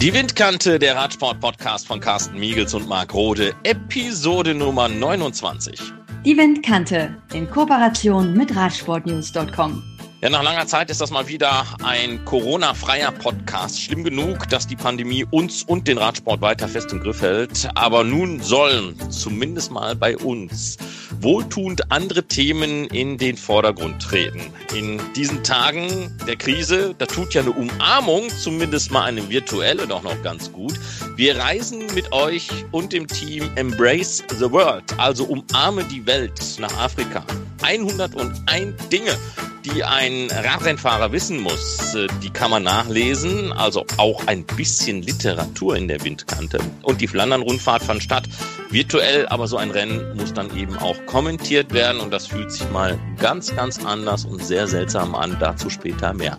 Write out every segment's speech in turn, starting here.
Die Windkante, der Radsport-Podcast von Carsten Miegels und Marc Rode, Episode Nummer 29. Die Windkante in Kooperation mit Radsportnews.com. Ja, nach langer Zeit ist das mal wieder ein Corona-freier Podcast. Schlimm genug, dass die Pandemie uns und den Radsport weiter fest im Griff hält. Aber nun sollen, zumindest mal bei uns, wohltuend andere Themen in den Vordergrund treten. In diesen Tagen der Krise, da tut ja eine Umarmung, zumindest mal eine virtuelle, doch noch ganz gut. Wir reisen mit euch und dem Team Embrace the World, also umarme die Welt nach Afrika. 101 Dinge die ein Radrennfahrer wissen muss, äh, die kann man nachlesen. Also auch ein bisschen Literatur in der Windkante. Und die Flandern-Rundfahrt fand statt. Virtuell, aber so ein Rennen muss dann eben auch kommentiert werden. Und das fühlt sich mal ganz, ganz anders und sehr seltsam an. Dazu später mehr.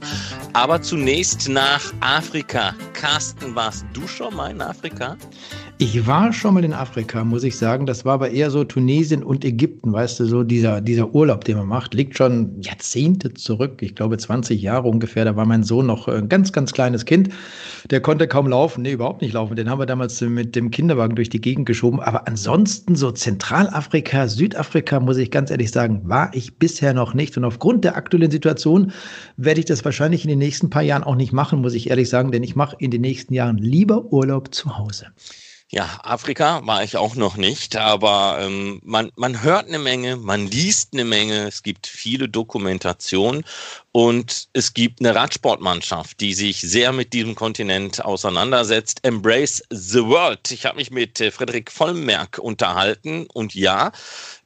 Aber zunächst nach Afrika. Carsten, warst du schon mal in Afrika? Ich war schon mal in Afrika, muss ich sagen. Das war aber eher so Tunesien und Ägypten, weißt du, so dieser, dieser Urlaub, den man macht, liegt schon Jahrzehnte zurück. Ich glaube 20 Jahre ungefähr. Da war mein Sohn noch ein ganz, ganz kleines Kind. Der konnte kaum laufen. Nee, überhaupt nicht laufen. Den haben wir damals mit dem Kinderwagen durch die Gegend geschoben. Aber ansonsten so Zentralafrika, Südafrika, muss ich ganz ehrlich sagen, war ich bisher noch nicht. Und aufgrund der aktuellen Situation werde ich das wahrscheinlich in den nächsten paar Jahren auch nicht machen, muss ich ehrlich sagen. Denn ich mache in den nächsten Jahren lieber Urlaub zu Hause. Ja, Afrika war ich auch noch nicht, aber ähm, man, man hört eine Menge, man liest eine Menge, es gibt viele Dokumentationen und es gibt eine Radsportmannschaft, die sich sehr mit diesem Kontinent auseinandersetzt. Embrace the World. Ich habe mich mit äh, Frederik Vollmerk unterhalten und ja,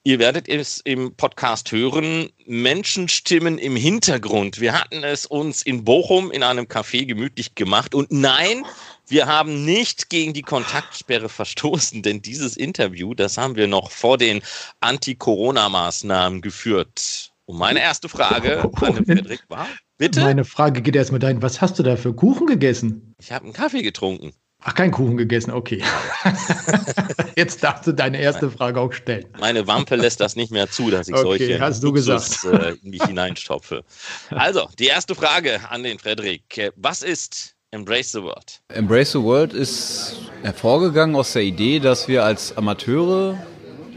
Ihr werdet es im Podcast hören. Menschenstimmen im Hintergrund. Wir hatten es uns in Bochum in einem Café gemütlich gemacht. Und nein, wir haben nicht gegen die Kontaktsperre verstoßen, denn dieses Interview, das haben wir noch vor den Anti-Corona-Maßnahmen geführt. Und meine erste Frage an den Frederik war, bitte? Meine Frage geht erstmal dahin, was hast du da für Kuchen gegessen? Ich habe einen Kaffee getrunken. Ach, kein Kuchen gegessen, okay. Jetzt darfst du deine erste Frage auch stellen. Meine Wampe lässt das nicht mehr zu, dass ich okay, solche hast du Luxus, gesagt. Äh, in mich hineinstopfe. Also, die erste Frage an den Frederik. Was ist Embrace the World? Embrace the World ist hervorgegangen aus der Idee, dass wir als Amateure,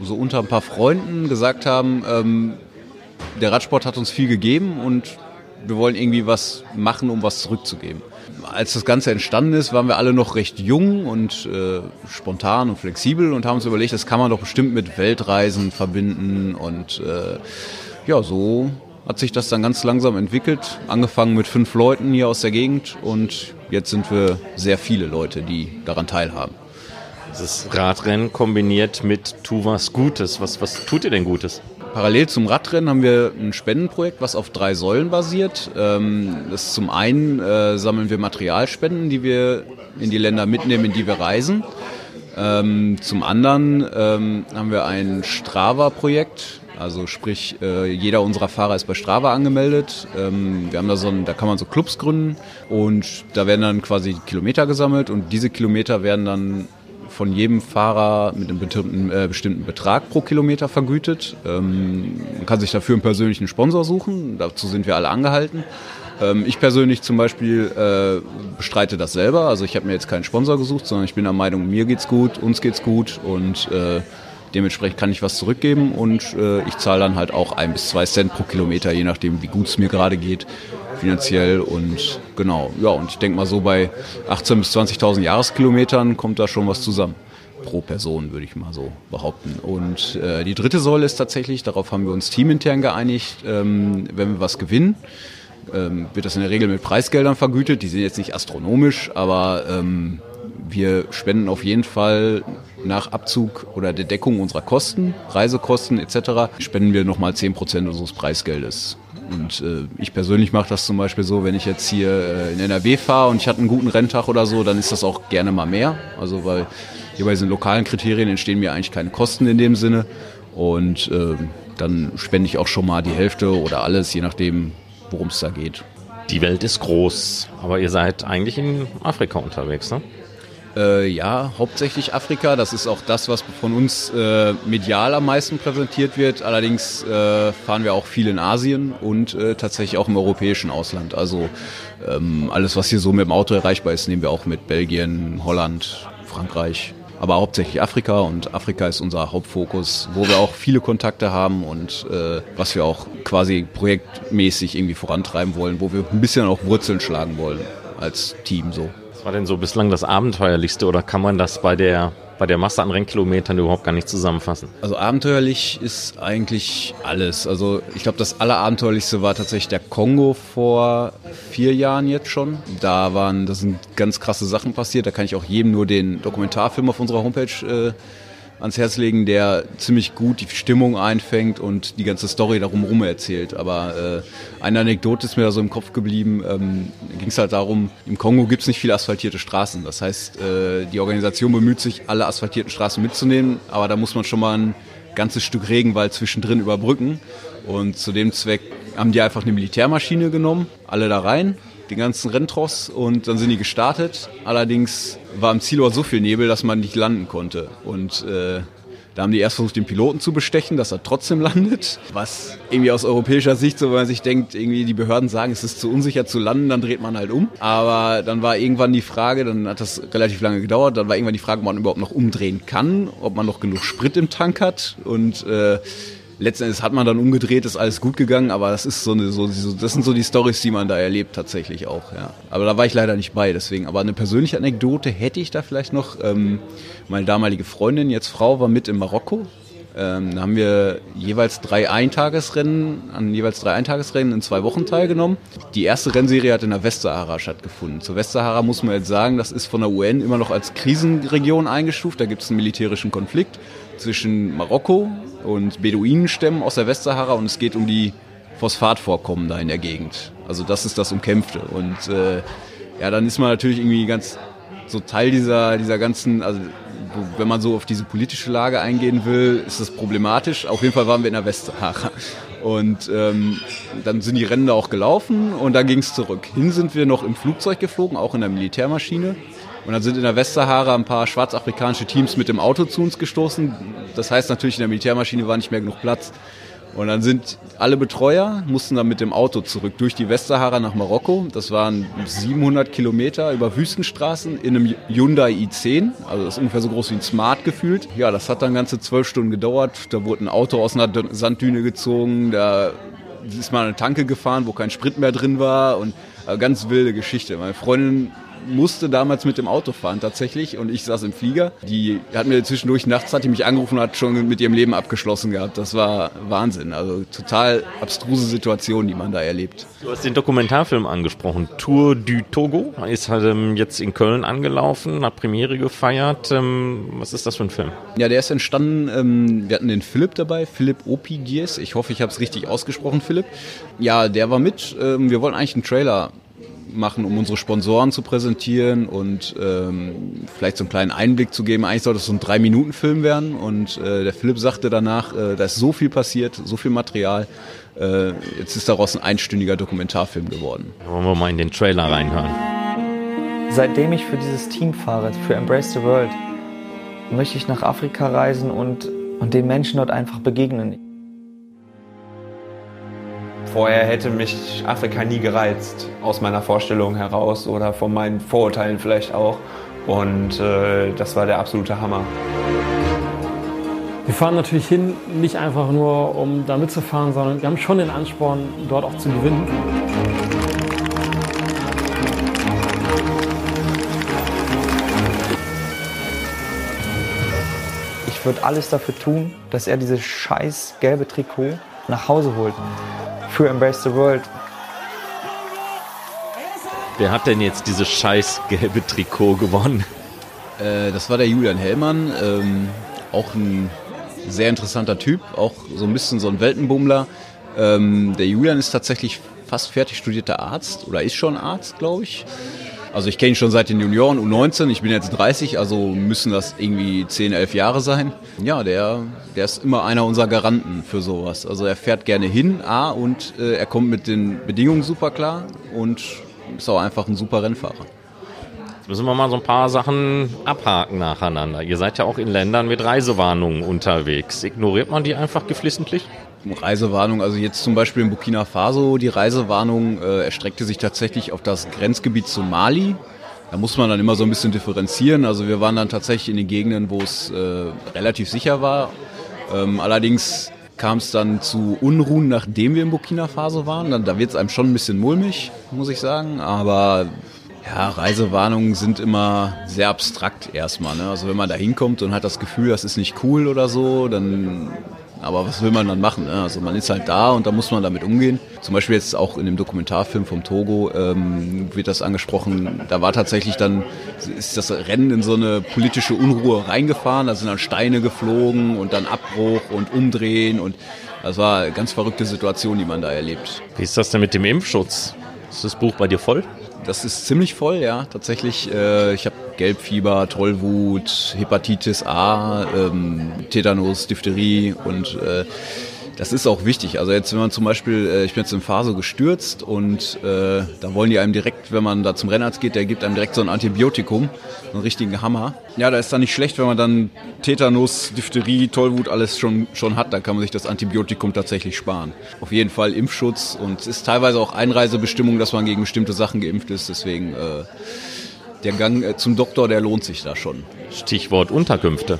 so unter ein paar Freunden, gesagt haben, ähm, der Radsport hat uns viel gegeben und wir wollen irgendwie was machen, um was zurückzugeben als das Ganze entstanden ist, waren wir alle noch recht jung und äh, spontan und flexibel und haben uns überlegt, das kann man doch bestimmt mit Weltreisen verbinden. Und äh, ja, so hat sich das dann ganz langsam entwickelt. Angefangen mit fünf Leuten hier aus der Gegend und jetzt sind wir sehr viele Leute, die daran teilhaben. Das Radrennen kombiniert mit Tu was Gutes. Was, was tut ihr denn Gutes? Parallel zum Radrennen haben wir ein Spendenprojekt, was auf drei Säulen basiert. Ähm, das ist zum einen äh, sammeln wir Materialspenden, die wir in die Länder mitnehmen, in die wir reisen. Ähm, zum anderen ähm, haben wir ein Strava-Projekt, also sprich, äh, jeder unserer Fahrer ist bei Strava angemeldet. wir haben da so ein, da kann man so Clubs gründen und da werden dann quasi Kilometer gesammelt und diese Kilometer werden dann von jedem Fahrer mit einem bestimmten, äh, bestimmten Betrag pro Kilometer vergütet. Ähm, man kann sich dafür einen persönlichen Sponsor suchen, dazu sind wir alle angehalten. Ähm, ich persönlich zum Beispiel äh, bestreite das selber, also ich habe mir jetzt keinen Sponsor gesucht, sondern ich bin der Meinung, mir geht's gut, uns geht's gut und äh, dementsprechend kann ich was zurückgeben und äh, ich zahle dann halt auch ein bis zwei Cent pro Kilometer, je nachdem wie gut es mir gerade geht finanziell und genau, ja, und ich denke mal so bei 18.000 bis 20.000 Jahreskilometern kommt da schon was zusammen. Pro Person, würde ich mal so behaupten. Und äh, die dritte Säule ist tatsächlich, darauf haben wir uns teamintern geeinigt, ähm, wenn wir was gewinnen, ähm, wird das in der Regel mit Preisgeldern vergütet. Die sind jetzt nicht astronomisch, aber ähm, wir spenden auf jeden Fall nach Abzug oder der Deckung unserer Kosten, Reisekosten etc., spenden wir nochmal 10% unseres Preisgeldes. Und äh, ich persönlich mache das zum Beispiel so, wenn ich jetzt hier äh, in NRW fahre und ich hatte einen guten Renntag oder so, dann ist das auch gerne mal mehr. Also weil hier bei diesen lokalen Kriterien entstehen mir eigentlich keine Kosten in dem Sinne. Und äh, dann spende ich auch schon mal die Hälfte oder alles, je nachdem, worum es da geht. Die Welt ist groß, aber ihr seid eigentlich in Afrika unterwegs, ne? Äh, ja, hauptsächlich Afrika. Das ist auch das, was von uns äh, medial am meisten präsentiert wird. Allerdings äh, fahren wir auch viel in Asien und äh, tatsächlich auch im europäischen Ausland. Also ähm, alles, was hier so mit dem Auto erreichbar ist, nehmen wir auch mit Belgien, Holland, Frankreich. Aber hauptsächlich Afrika und Afrika ist unser Hauptfokus, wo wir auch viele Kontakte haben und äh, was wir auch quasi projektmäßig irgendwie vorantreiben wollen, wo wir ein bisschen auch Wurzeln schlagen wollen als Team so. Was war denn so bislang das Abenteuerlichste oder kann man das bei der bei der Masse an Rennkilometern überhaupt gar nicht zusammenfassen? Also abenteuerlich ist eigentlich alles. Also ich glaube, das allerabenteuerlichste war tatsächlich der Kongo vor vier Jahren jetzt schon. Da waren, das sind ganz krasse Sachen passiert. Da kann ich auch jedem nur den Dokumentarfilm auf unserer Homepage äh, ans Herz legen, der ziemlich gut die Stimmung einfängt und die ganze Story darum rum erzählt. Aber äh, eine Anekdote ist mir da so im Kopf geblieben. Ähm, Ging es halt darum, im Kongo gibt es nicht viele asphaltierte Straßen. Das heißt, äh, die Organisation bemüht sich, alle asphaltierten Straßen mitzunehmen, aber da muss man schon mal ein ganzes Stück Regenwald zwischendrin überbrücken. Und zu dem Zweck haben die einfach eine Militärmaschine genommen, alle da rein, den ganzen Renntross und dann sind die gestartet. Allerdings war im Zielort so viel Nebel, dass man nicht landen konnte. Und äh, da haben die erst versucht, den Piloten zu bestechen, dass er trotzdem landet. Was irgendwie aus europäischer Sicht, so wenn man sich denkt, irgendwie die Behörden sagen, es ist zu unsicher zu landen, dann dreht man halt um. Aber dann war irgendwann die Frage, dann hat das relativ lange gedauert, dann war irgendwann die Frage, ob man überhaupt noch umdrehen kann, ob man noch genug Sprit im Tank hat. Und äh, letzten Endes hat man dann umgedreht, ist alles gut gegangen, aber das ist so eine, so, das sind so die Stories, die man da erlebt tatsächlich auch, ja. Aber da war ich leider nicht bei, deswegen. Aber eine persönliche Anekdote hätte ich da vielleicht noch. Ähm, meine damalige Freundin, jetzt Frau, war mit in Marokko. Ähm, da haben wir jeweils drei Eintagesrennen, an jeweils drei Eintagesrennen in zwei Wochen teilgenommen. Die erste Rennserie hat in der Westsahara stattgefunden. Zur Westsahara muss man jetzt sagen, das ist von der UN immer noch als Krisenregion eingestuft. Da gibt es einen militärischen Konflikt zwischen Marokko und Beduinenstämmen aus der Westsahara und es geht um die Phosphatvorkommen da in der Gegend. Also das ist das Umkämpfte. Und äh, ja, dann ist man natürlich irgendwie ganz so Teil dieser, dieser ganzen, also wenn man so auf diese politische Lage eingehen will, ist das problematisch. Auf jeden Fall waren wir in der Westsahara. Und ähm, dann sind die Rennen da auch gelaufen und dann ging es zurück. Hin sind wir noch im Flugzeug geflogen, auch in der Militärmaschine. Und dann sind in der Westsahara ein paar schwarzafrikanische Teams mit dem Auto zu uns gestoßen. Das heißt natürlich, in der Militärmaschine war nicht mehr genug Platz. Und dann sind alle Betreuer, mussten dann mit dem Auto zurück durch die Westsahara nach Marokko. Das waren 700 Kilometer über Wüstenstraßen in einem Hyundai i10. Also das ist ungefähr so groß wie ein Smart gefühlt. Ja, das hat dann ganze zwölf Stunden gedauert. Da wurde ein Auto aus einer Sanddüne gezogen. Da ist mal eine Tanke gefahren, wo kein Sprit mehr drin war. Und äh, ganz wilde Geschichte. Meine Freundin musste damals mit dem Auto fahren tatsächlich und ich saß im Flieger. Die hat mir zwischendurch nachts hat die mich angerufen und hat schon mit ihrem Leben abgeschlossen gehabt. Das war Wahnsinn. Also total abstruse Situation, die man da erlebt. Du hast den Dokumentarfilm angesprochen. Tour du Togo ist halt ähm, jetzt in Köln angelaufen, hat Premiere gefeiert. Ähm, was ist das für ein Film? Ja, der ist entstanden. Ähm, wir hatten den Philipp dabei, Philipp Opigies. Ich hoffe, ich habe es richtig ausgesprochen, Philipp. Ja, der war mit. Wir wollten eigentlich einen Trailer machen, um unsere Sponsoren zu präsentieren und ähm, vielleicht so einen kleinen Einblick zu geben. Eigentlich sollte es so ein Drei-Minuten-Film werden und äh, der Philipp sagte danach, äh, da ist so viel passiert, so viel Material. Äh, jetzt ist daraus ein einstündiger Dokumentarfilm geworden. Wollen wir mal in den Trailer reinhören. Seitdem ich für dieses Team fahre, für Embrace the World, möchte ich nach Afrika reisen und, und den Menschen dort einfach begegnen. Vorher hätte mich Afrika nie gereizt, aus meiner Vorstellung heraus oder von meinen Vorurteilen vielleicht auch. Und äh, das war der absolute Hammer. Wir fahren natürlich hin, nicht einfach nur, um da mitzufahren, sondern wir haben schon den Ansporn, dort auch zu gewinnen. Ich würde alles dafür tun, dass er dieses scheiß gelbe Trikot nach Hause holt für Embrace the World. Wer hat denn jetzt dieses scheiß gelbe Trikot gewonnen? Äh, das war der Julian Hellmann, ähm, auch ein sehr interessanter Typ, auch so ein bisschen so ein Weltenbummler. Ähm, der Julian ist tatsächlich fast fertig studierter Arzt oder ist schon Arzt, glaube ich. Also ich kenne ihn schon seit den Junioren, U19, ich bin jetzt 30, also müssen das irgendwie 10, 11 Jahre sein. Ja, der, der ist immer einer unserer Garanten für sowas. Also er fährt gerne hin, A, und äh, er kommt mit den Bedingungen super klar und ist auch einfach ein super Rennfahrer. müssen wir mal so ein paar Sachen abhaken nacheinander. Ihr seid ja auch in Ländern mit Reisewarnungen unterwegs. Ignoriert man die einfach geflissentlich? Reisewarnung, also jetzt zum Beispiel in Burkina Faso, die Reisewarnung äh, erstreckte sich tatsächlich auf das Grenzgebiet zu Mali. Da muss man dann immer so ein bisschen differenzieren. Also wir waren dann tatsächlich in den Gegenden, wo es äh, relativ sicher war. Ähm, allerdings kam es dann zu Unruhen, nachdem wir in Burkina Faso waren. Dann, da wird es einem schon ein bisschen mulmig, muss ich sagen. Aber ja, Reisewarnungen sind immer sehr abstrakt erstmal. Ne? Also wenn man da hinkommt und hat das Gefühl, das ist nicht cool oder so, dann aber was will man dann machen? Ne? Also man ist halt da und da muss man damit umgehen. Zum Beispiel jetzt auch in dem Dokumentarfilm vom Togo ähm, wird das angesprochen. Da war tatsächlich dann, ist das Rennen in so eine politische Unruhe reingefahren. Da sind dann Steine geflogen und dann Abbruch und Umdrehen und das war eine ganz verrückte Situation, die man da erlebt. Wie ist das denn mit dem Impfschutz? Ist das Buch bei dir voll? Das ist ziemlich voll, ja. Tatsächlich, äh, ich habe Gelbfieber, Tollwut, Hepatitis A, ähm, Tetanus, Diphtherie und äh, das ist auch wichtig. Also jetzt, wenn man zum Beispiel, äh, ich bin jetzt in Faso gestürzt und äh, da wollen die einem direkt, wenn man da zum Rennarzt geht, der gibt einem direkt so ein Antibiotikum, so einen richtigen Hammer. Ja, da ist dann nicht schlecht, wenn man dann Tetanus, Diphtherie, Tollwut alles schon, schon hat, dann kann man sich das Antibiotikum tatsächlich sparen. Auf jeden Fall Impfschutz und es ist teilweise auch Einreisebestimmung, dass man gegen bestimmte Sachen geimpft ist. Deswegen äh, der Gang äh, zum Doktor, der lohnt sich da schon. Stichwort Unterkünfte.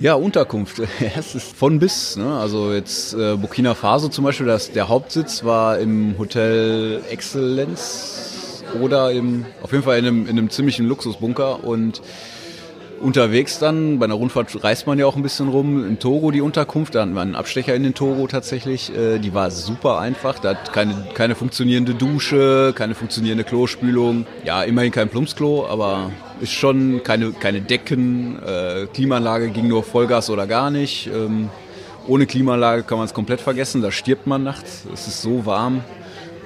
Ja, Unterkunft. Es ist von bis. Ne? Also jetzt äh, Burkina Faso zum Beispiel, das, der Hauptsitz war im Hotel Excellence oder im, auf jeden Fall in einem, in einem ziemlichen Luxusbunker und unterwegs dann, bei einer Rundfahrt reist man ja auch ein bisschen rum, in Togo die Unterkunft, da hatten wir einen Abstecher in den Togo tatsächlich, äh, die war super einfach, da hat keine, keine funktionierende Dusche, keine funktionierende Klospülung, ja, immerhin kein Plumpsklo, aber ist schon keine, keine Decken, äh, Klimaanlage ging nur Vollgas oder gar nicht, ähm, ohne Klimaanlage kann man es komplett vergessen, da stirbt man nachts, es ist so warm,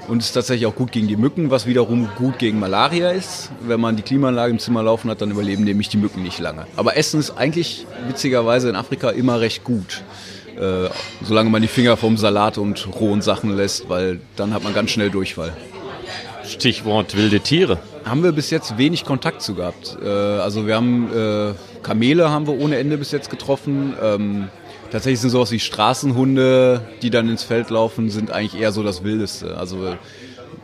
und ist tatsächlich auch gut gegen die Mücken, was wiederum gut gegen Malaria ist. Wenn man die Klimaanlage im Zimmer laufen hat, dann überleben nämlich die Mücken nicht lange. Aber Essen ist eigentlich witzigerweise in Afrika immer recht gut. Äh, solange man die Finger vom Salat und rohen Sachen lässt, weil dann hat man ganz schnell Durchfall. Stichwort wilde Tiere. Haben wir bis jetzt wenig Kontakt zu gehabt. Äh, also wir haben äh, Kamele haben wir ohne Ende bis jetzt getroffen. Ähm, Tatsächlich sind sowas wie Straßenhunde, die dann ins Feld laufen, sind eigentlich eher so das Wildeste. Also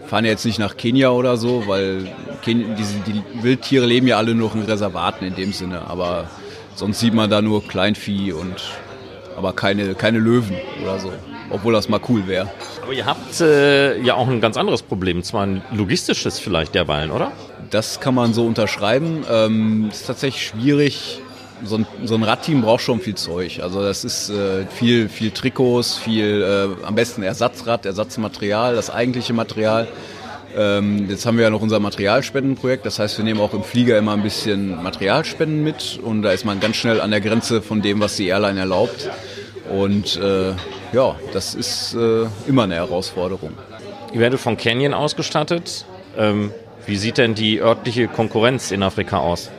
fahren ja jetzt nicht nach Kenia oder so, weil Ken diese, die Wildtiere leben ja alle nur in Reservaten in dem Sinne. Aber sonst sieht man da nur Kleinvieh und aber keine, keine Löwen oder so. Obwohl das mal cool wäre. Aber ihr habt äh, ja auch ein ganz anderes Problem, zwar ein logistisches vielleicht derweilen, oder? Das kann man so unterschreiben. Ähm, ist tatsächlich schwierig, so ein, so ein Radteam braucht schon viel Zeug. Also das ist äh, viel, viel Trikots, viel äh, am besten Ersatzrad, Ersatzmaterial, das eigentliche Material. Ähm, jetzt haben wir ja noch unser Materialspendenprojekt, das heißt, wir nehmen auch im Flieger immer ein bisschen Materialspenden mit und da ist man ganz schnell an der Grenze von dem, was die Airline erlaubt. Und äh, ja, das ist äh, immer eine Herausforderung. Ihr werdet von Canyon ausgestattet. Ähm, wie sieht denn die örtliche Konkurrenz in Afrika aus?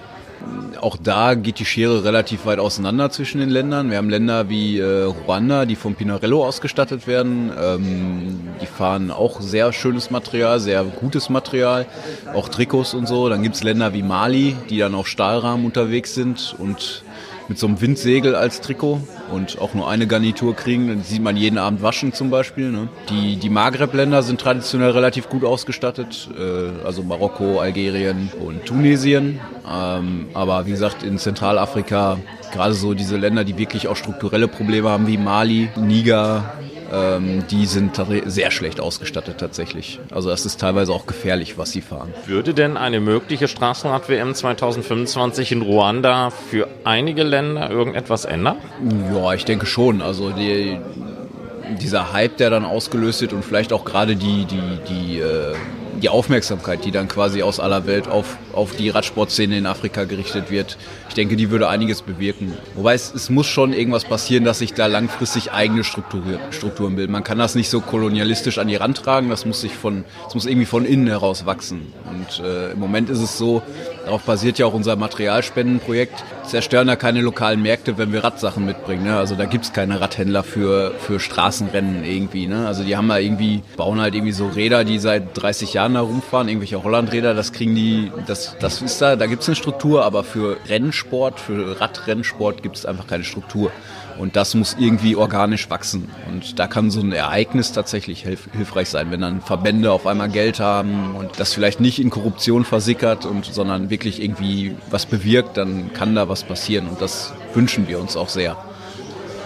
Auch da geht die Schere relativ weit auseinander zwischen den Ländern. Wir haben Länder wie äh, Ruanda, die vom Pinarello ausgestattet werden. Ähm, die fahren auch sehr schönes Material, sehr gutes Material, auch Trikots und so. Dann gibt es Länder wie Mali, die dann auf Stahlrahmen unterwegs sind und mit so einem Windsegel als Trikot und auch nur eine Garnitur kriegen. Dann sieht man jeden Abend waschen zum Beispiel. Ne? Die, die Maghreb-Länder sind traditionell relativ gut ausgestattet, äh, also Marokko, Algerien und Tunesien. Ähm, aber wie gesagt, in Zentralafrika, gerade so diese Länder, die wirklich auch strukturelle Probleme haben, wie Mali, Niger, ähm, die sind sehr schlecht ausgestattet tatsächlich. Also das ist teilweise auch gefährlich, was sie fahren. Würde denn eine mögliche Straßenrad-WM 2025 in Ruanda für einige Länder irgendetwas ändern? Ja, ich denke schon. Also die, dieser Hype, der dann ausgelöst wird und vielleicht auch gerade die, die, die äh, die Aufmerksamkeit, die dann quasi aus aller Welt auf, auf die Radsportszene in Afrika gerichtet wird, ich denke, die würde einiges bewirken. Wobei es, es muss schon irgendwas passieren, dass sich da langfristig eigene Strukturen, bilden. Man kann das nicht so kolonialistisch an die Rand tragen, das muss sich von, das muss irgendwie von innen heraus wachsen. Und äh, im Moment ist es so, Darauf basiert ja auch unser Materialspendenprojekt. Zerstören da keine lokalen Märkte, wenn wir Radsachen mitbringen. Ne? Also da gibt es keine Radhändler für, für Straßenrennen irgendwie. Ne? Also die haben da irgendwie, bauen halt irgendwie so Räder, die seit 30 Jahren da rumfahren, irgendwelche Hollandräder, das kriegen die, das, das ist da, da gibt es eine Struktur, aber für Rennsport, für Radrennsport gibt es einfach keine Struktur. Und das muss irgendwie organisch wachsen. Und da kann so ein Ereignis tatsächlich hilf hilfreich sein, wenn dann Verbände auf einmal Geld haben und das vielleicht nicht in Korruption versickert, und, sondern wirklich irgendwie was bewirkt, dann kann da was passieren. Und das wünschen wir uns auch sehr.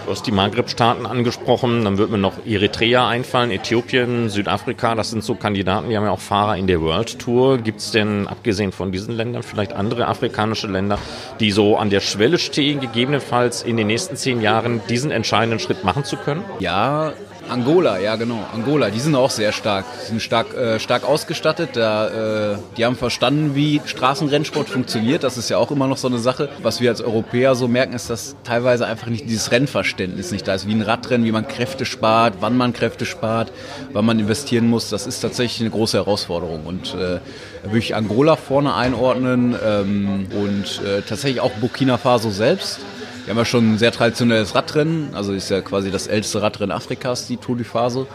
Du hast die Maghreb-Staaten angesprochen, dann wird mir noch Eritrea einfallen, Äthiopien, Südafrika, das sind so Kandidaten, die haben ja auch Fahrer in der World Tour. Gibt es denn, abgesehen von diesen Ländern, vielleicht andere afrikanische Länder, die so an der Schwelle stehen, gegebenenfalls in den nächsten zehn Jahren diesen entscheidenden Schritt machen zu können? Ja, Angola, ja genau. Angola, die sind auch sehr stark. Die sind stark, äh, stark ausgestattet. Da, äh, die haben verstanden, wie Straßenrennsport funktioniert. Das ist ja auch immer noch so eine Sache. Was wir als Europäer so merken, ist, dass teilweise einfach nicht dieses Rennverständnis nicht da ist. Wie ein Radrennen, wie man Kräfte spart, wann man Kräfte spart, wann man investieren muss. Das ist tatsächlich eine große Herausforderung. Und äh, da würde ich Angola vorne einordnen ähm, und äh, tatsächlich auch Burkina Faso selbst. Wir haben ja schon ein sehr traditionelles Radrennen, also ist ja quasi das älteste Radrennen Afrikas, die Tour du Phase.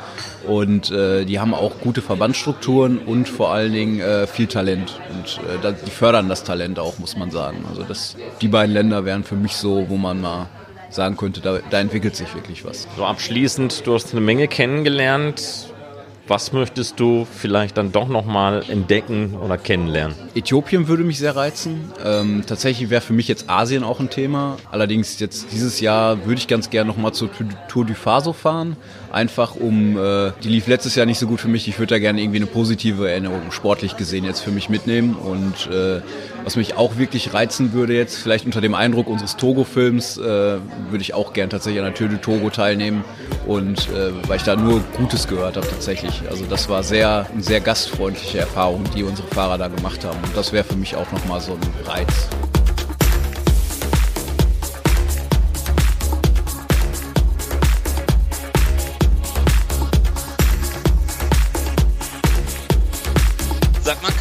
Und äh, die haben auch gute Verbandsstrukturen und vor allen Dingen äh, viel Talent. Und äh, die fördern das Talent auch, muss man sagen. Also das, die beiden Länder wären für mich so, wo man mal sagen könnte, da, da entwickelt sich wirklich was. So abschließend, du hast eine Menge kennengelernt was möchtest du vielleicht dann doch nochmal entdecken oder kennenlernen? Äthiopien würde mich sehr reizen. Ähm, tatsächlich wäre für mich jetzt Asien auch ein Thema. Allerdings jetzt dieses Jahr würde ich ganz gerne nochmal zur Tour du Faso fahren. Einfach um, äh, die lief letztes Jahr nicht so gut für mich. Ich würde da gerne irgendwie eine positive Erinnerung sportlich gesehen jetzt für mich mitnehmen. Und äh, was mich auch wirklich reizen würde jetzt, vielleicht unter dem Eindruck unseres Togo-Films, äh, würde ich auch gerne tatsächlich an der Tour du Togo teilnehmen. Und äh, weil ich da nur Gutes gehört habe tatsächlich. Also das war sehr, eine sehr gastfreundliche Erfahrung, die unsere Fahrer da gemacht haben. Und das wäre für mich auch nochmal so ein Reiz.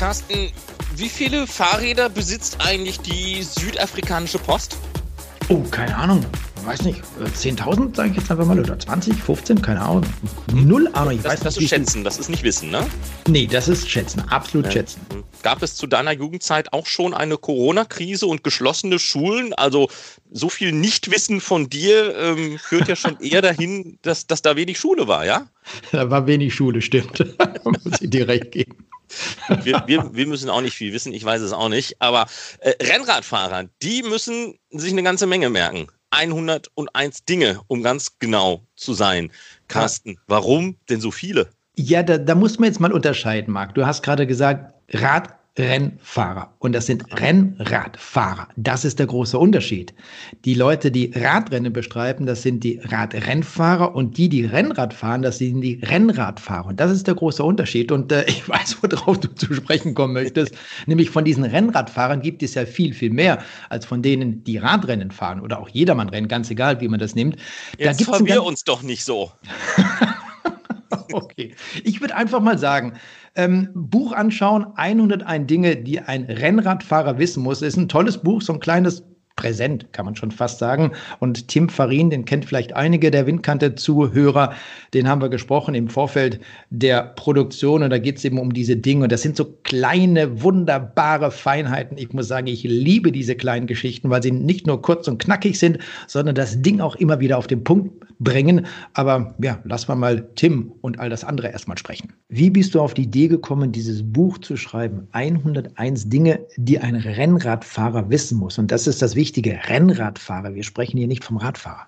Carsten, wie viele Fahrräder besitzt eigentlich die südafrikanische Post? Oh, keine Ahnung weiß nicht, 10.000 sage ich jetzt einfach mal oder 20, 15, keine Ahnung. Null Ahnung. Ich das, weiß das ist schätzen, das ist nicht wissen, ne? Nee, das ist schätzen, absolut ja. schätzen. Gab es zu deiner Jugendzeit auch schon eine Corona-Krise und geschlossene Schulen? Also so viel Nichtwissen von dir ähm, führt ja schon eher dahin, dass, dass da wenig Schule war, ja? Da war wenig Schule, stimmt. Muss ich dir recht geben. Wir, wir, wir, müssen auch nicht viel wissen, ich weiß es auch nicht. Aber äh, Rennradfahrer, die müssen sich eine ganze Menge merken. 101 Dinge, um ganz genau zu sein. Carsten, warum denn so viele? Ja, da, da muss man jetzt mal unterscheiden, Marc. Du hast gerade gesagt, Rad Rennfahrer. Und das sind Rennradfahrer. Das ist der große Unterschied. Die Leute, die Radrennen bestreiten, das sind die Radrennfahrer und die, die Rennrad fahren, das sind die Rennradfahrer. Und das ist der große Unterschied. Und äh, ich weiß, worauf du zu sprechen kommen möchtest. Nämlich von diesen Rennradfahrern gibt es ja viel, viel mehr als von denen, die Radrennen fahren oder auch Jedermannrennen, ganz egal, wie man das nimmt. Jetzt da wir uns doch nicht so. okay. Ich würde einfach mal sagen, ähm, Buch anschauen, 101 Dinge, die ein Rennradfahrer wissen muss. Ist ein tolles Buch, so ein kleines präsent, kann man schon fast sagen. Und Tim Farin, den kennt vielleicht einige der Windkante-Zuhörer, den haben wir gesprochen im Vorfeld der Produktion. Und da geht es eben um diese Dinge. Und das sind so kleine, wunderbare Feinheiten. Ich muss sagen, ich liebe diese kleinen Geschichten, weil sie nicht nur kurz und knackig sind, sondern das Ding auch immer wieder auf den Punkt bringen. Aber ja, lass mal mal Tim und all das andere erstmal sprechen. Wie bist du auf die Idee gekommen, dieses Buch zu schreiben? 101 Dinge, die ein Rennradfahrer wissen muss. Und das ist das Wichtige. Rennradfahrer. Wir sprechen hier nicht vom Radfahrer.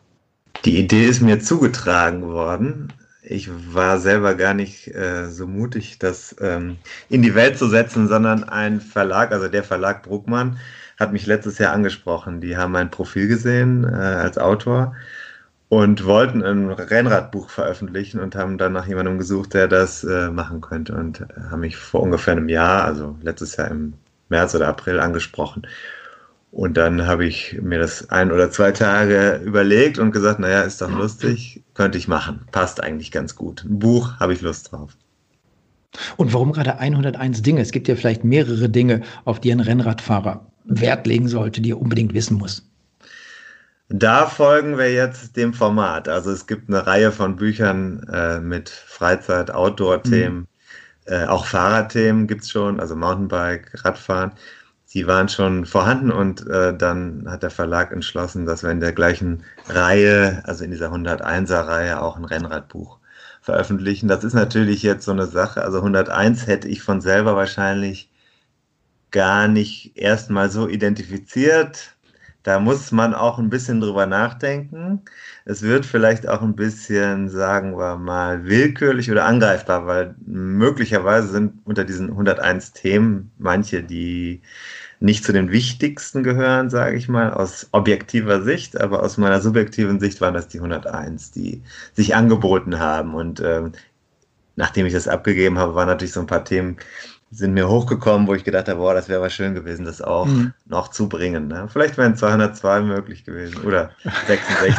Die Idee ist mir zugetragen worden. Ich war selber gar nicht äh, so mutig, das ähm, in die Welt zu setzen, sondern ein Verlag, also der Verlag Bruckmann, hat mich letztes Jahr angesprochen. Die haben mein Profil gesehen äh, als Autor und wollten ein Rennradbuch veröffentlichen und haben dann nach jemandem gesucht, der das äh, machen könnte und haben mich vor ungefähr einem Jahr, also letztes Jahr im März oder April angesprochen. Und dann habe ich mir das ein oder zwei Tage überlegt und gesagt, naja, ist doch lustig, könnte ich machen. Passt eigentlich ganz gut. Ein Buch habe ich Lust drauf. Und warum gerade 101 Dinge? Es gibt ja vielleicht mehrere Dinge, auf die ein Rennradfahrer Wert legen sollte, die er unbedingt wissen muss. Da folgen wir jetzt dem Format. Also es gibt eine Reihe von Büchern äh, mit Freizeit, Outdoor-Themen, mhm. äh, auch Fahrradthemen gibt es schon, also Mountainbike, Radfahren. Die waren schon vorhanden und äh, dann hat der Verlag entschlossen, dass wir in der gleichen Reihe, also in dieser 101er Reihe, auch ein Rennradbuch veröffentlichen. Das ist natürlich jetzt so eine Sache. Also 101 hätte ich von selber wahrscheinlich gar nicht erstmal so identifiziert. Da muss man auch ein bisschen drüber nachdenken. Es wird vielleicht auch ein bisschen, sagen wir mal, willkürlich oder angreifbar, weil möglicherweise sind unter diesen 101 Themen manche, die nicht zu den wichtigsten gehören, sage ich mal, aus objektiver Sicht, aber aus meiner subjektiven Sicht waren das die 101, die sich angeboten haben. Und ähm, nachdem ich das abgegeben habe, waren natürlich so ein paar Themen, sind mir hochgekommen, wo ich gedacht habe, boah, das wäre aber schön gewesen, das auch mhm. noch zu bringen. Ne? Vielleicht wären 202 möglich gewesen oder 66.